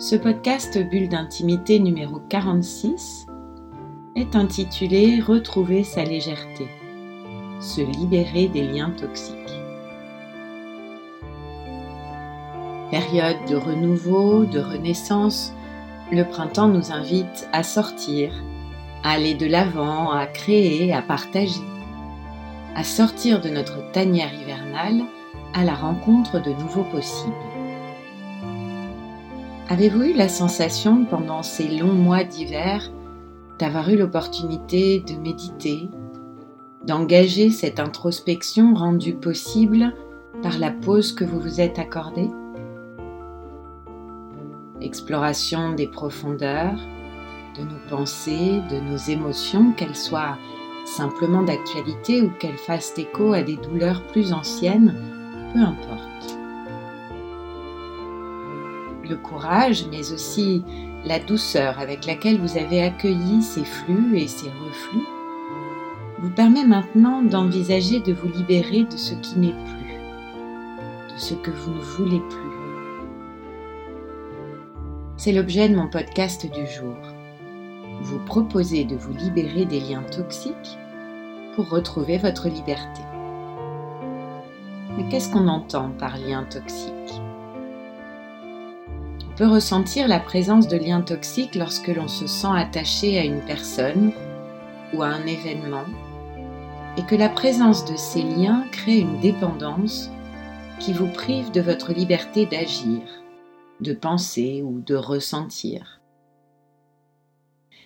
Ce podcast Bulle d'intimité numéro 46 est intitulé Retrouver sa légèreté, se libérer des liens toxiques. Période de renouveau, de renaissance, le printemps nous invite à sortir, à aller de l'avant, à créer, à partager, à sortir de notre tanière hivernale à la rencontre de nouveaux possibles. Avez-vous eu la sensation pendant ces longs mois d'hiver d'avoir eu l'opportunité de méditer, d'engager cette introspection rendue possible par la pause que vous vous êtes accordée? Exploration des profondeurs, de nos pensées, de nos émotions, qu'elles soient simplement d'actualité ou qu'elles fassent écho à des douleurs plus anciennes, peu importe le courage, mais aussi la douceur avec laquelle vous avez accueilli ces flux et ces reflux, vous permet maintenant d'envisager de vous libérer de ce qui n'est plus, de ce que vous ne voulez plus. C'est l'objet de mon podcast du jour. Vous proposer de vous libérer des liens toxiques pour retrouver votre liberté. Mais qu'est-ce qu'on entend par lien toxique? Ressentir la présence de liens toxiques lorsque l'on se sent attaché à une personne ou à un événement et que la présence de ces liens crée une dépendance qui vous prive de votre liberté d'agir, de penser ou de ressentir.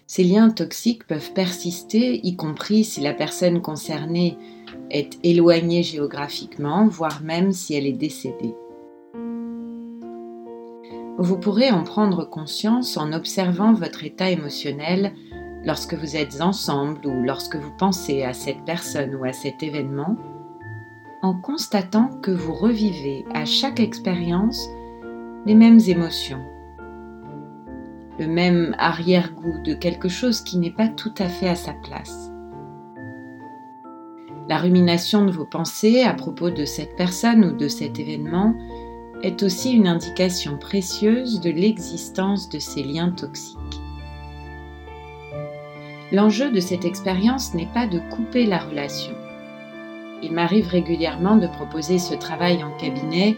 Ces liens toxiques peuvent persister, y compris si la personne concernée est éloignée géographiquement, voire même si elle est décédée. Vous pourrez en prendre conscience en observant votre état émotionnel lorsque vous êtes ensemble ou lorsque vous pensez à cette personne ou à cet événement, en constatant que vous revivez à chaque expérience les mêmes émotions, le même arrière-goût de quelque chose qui n'est pas tout à fait à sa place. La rumination de vos pensées à propos de cette personne ou de cet événement est aussi une indication précieuse de l'existence de ces liens toxiques. L'enjeu de cette expérience n'est pas de couper la relation. Il m'arrive régulièrement de proposer ce travail en cabinet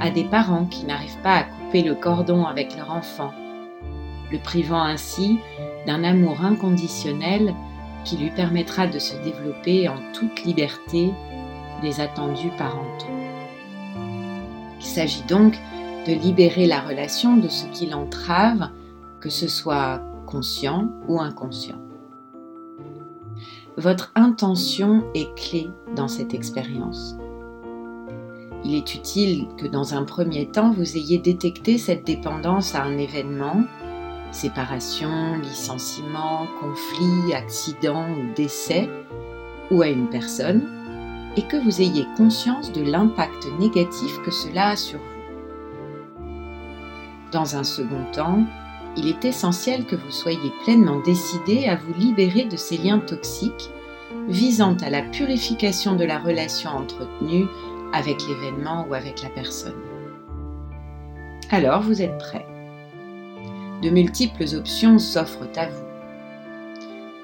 à des parents qui n'arrivent pas à couper le cordon avec leur enfant, le privant ainsi d'un amour inconditionnel qui lui permettra de se développer en toute liberté des attendus parentaux. Il s'agit donc de libérer la relation de ce qui l'entrave, que ce soit conscient ou inconscient. Votre intention est clé dans cette expérience. Il est utile que dans un premier temps, vous ayez détecté cette dépendance à un événement, séparation, licenciement, conflit, accident ou décès, ou à une personne, et que vous ayez conscience de l'impact négatif que cela a sur vous. Dans un second temps, il est essentiel que vous soyez pleinement décidé à vous libérer de ces liens toxiques visant à la purification de la relation entretenue avec l'événement ou avec la personne. Alors vous êtes prêt. De multiples options s'offrent à vous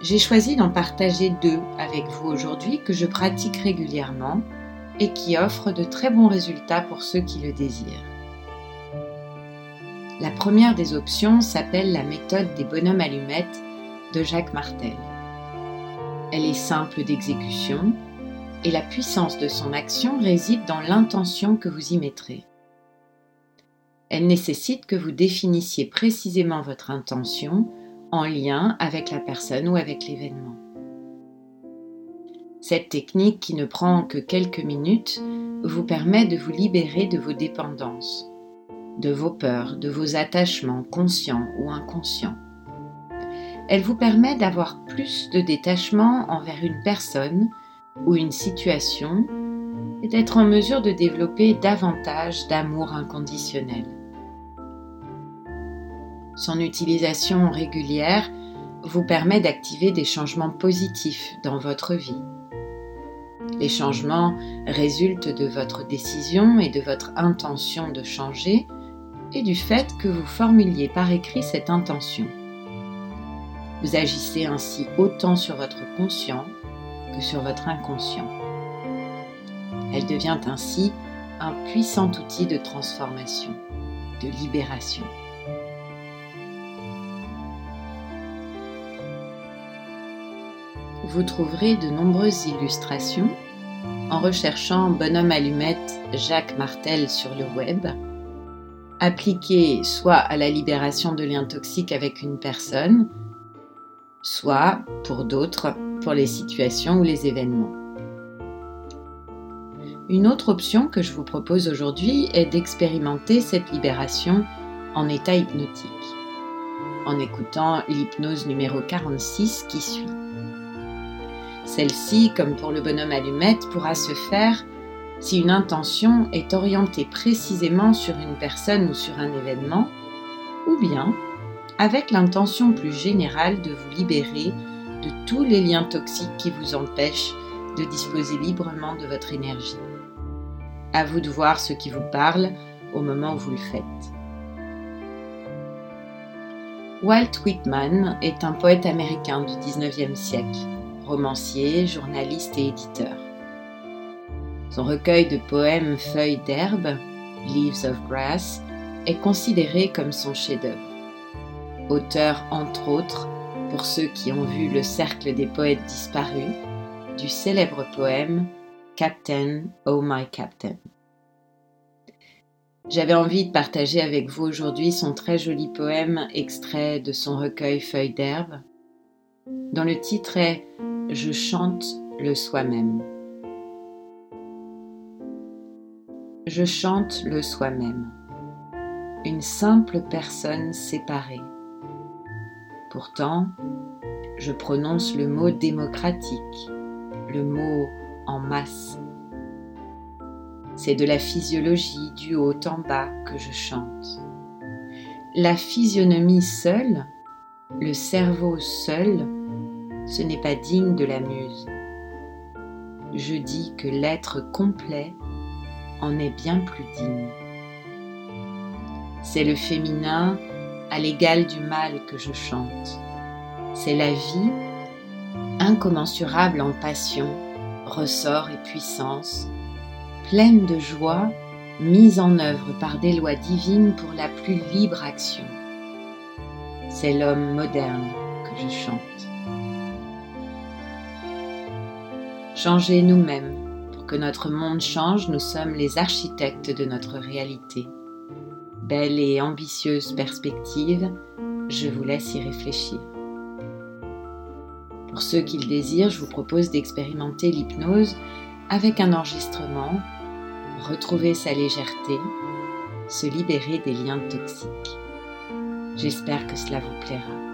j'ai choisi d'en partager deux avec vous aujourd'hui que je pratique régulièrement et qui offrent de très bons résultats pour ceux qui le désirent. La première des options s'appelle la méthode des bonhommes allumettes de Jacques Martel. Elle est simple d'exécution et la puissance de son action réside dans l'intention que vous y mettrez. Elle nécessite que vous définissiez précisément votre intention en lien avec la personne ou avec l'événement. Cette technique, qui ne prend que quelques minutes, vous permet de vous libérer de vos dépendances, de vos peurs, de vos attachements conscients ou inconscients. Elle vous permet d'avoir plus de détachement envers une personne ou une situation et d'être en mesure de développer davantage d'amour inconditionnel. Son utilisation régulière vous permet d'activer des changements positifs dans votre vie. Les changements résultent de votre décision et de votre intention de changer et du fait que vous formuliez par écrit cette intention. Vous agissez ainsi autant sur votre conscient que sur votre inconscient. Elle devient ainsi un puissant outil de transformation, de libération. Vous trouverez de nombreuses illustrations en recherchant Bonhomme allumette Jacques Martel sur le web, appliquées soit à la libération de liens toxiques avec une personne, soit pour d'autres, pour les situations ou les événements. Une autre option que je vous propose aujourd'hui est d'expérimenter cette libération en état hypnotique, en écoutant l'hypnose numéro 46 qui suit. Celle-ci, comme pour le bonhomme allumette, pourra se faire si une intention est orientée précisément sur une personne ou sur un événement, ou bien avec l'intention plus générale de vous libérer de tous les liens toxiques qui vous empêchent de disposer librement de votre énergie. À vous de voir ce qui vous parle au moment où vous le faites. Walt Whitman est un poète américain du 19e siècle, romancier, journaliste et éditeur. Son recueil de poèmes Feuilles d'herbe, Leaves of Grass, est considéré comme son chef-d'œuvre. Auteur entre autres, pour ceux qui ont vu le cercle des poètes disparus, du célèbre poème Captain, oh my Captain. J'avais envie de partager avec vous aujourd'hui son très joli poème extrait de son recueil Feuilles d'herbe, dont le titre est Je chante le soi-même. Je chante le soi-même, une simple personne séparée. Pourtant, je prononce le mot démocratique, le mot en masse. C'est de la physiologie du haut en bas que je chante. La physionomie seule, le cerveau seul, ce n'est pas digne de la muse. Je dis que l'être complet en est bien plus digne. C'est le féminin à l'égal du mal que je chante. C'est la vie, incommensurable en passion, ressort et puissance, pleine de joie, mise en œuvre par des lois divines pour la plus libre action. C'est l'homme moderne que je chante. Changer nous-mêmes. Pour que notre monde change, nous sommes les architectes de notre réalité. Belle et ambitieuse perspective, je vous laisse y réfléchir. Pour ceux qui le désirent, je vous propose d'expérimenter l'hypnose avec un enregistrement, retrouver sa légèreté, se libérer des liens toxiques. J'espère que cela vous plaira.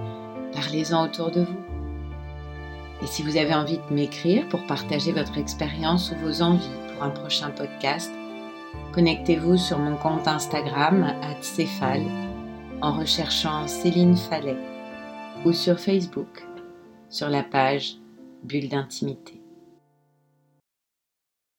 parlez-en autour de vous. Et si vous avez envie de m'écrire pour partager votre expérience ou vos envies pour un prochain podcast, connectez-vous sur mon compte Instagram @céphale en recherchant Céline Fallet ou sur Facebook sur la page Bulle d'intimité.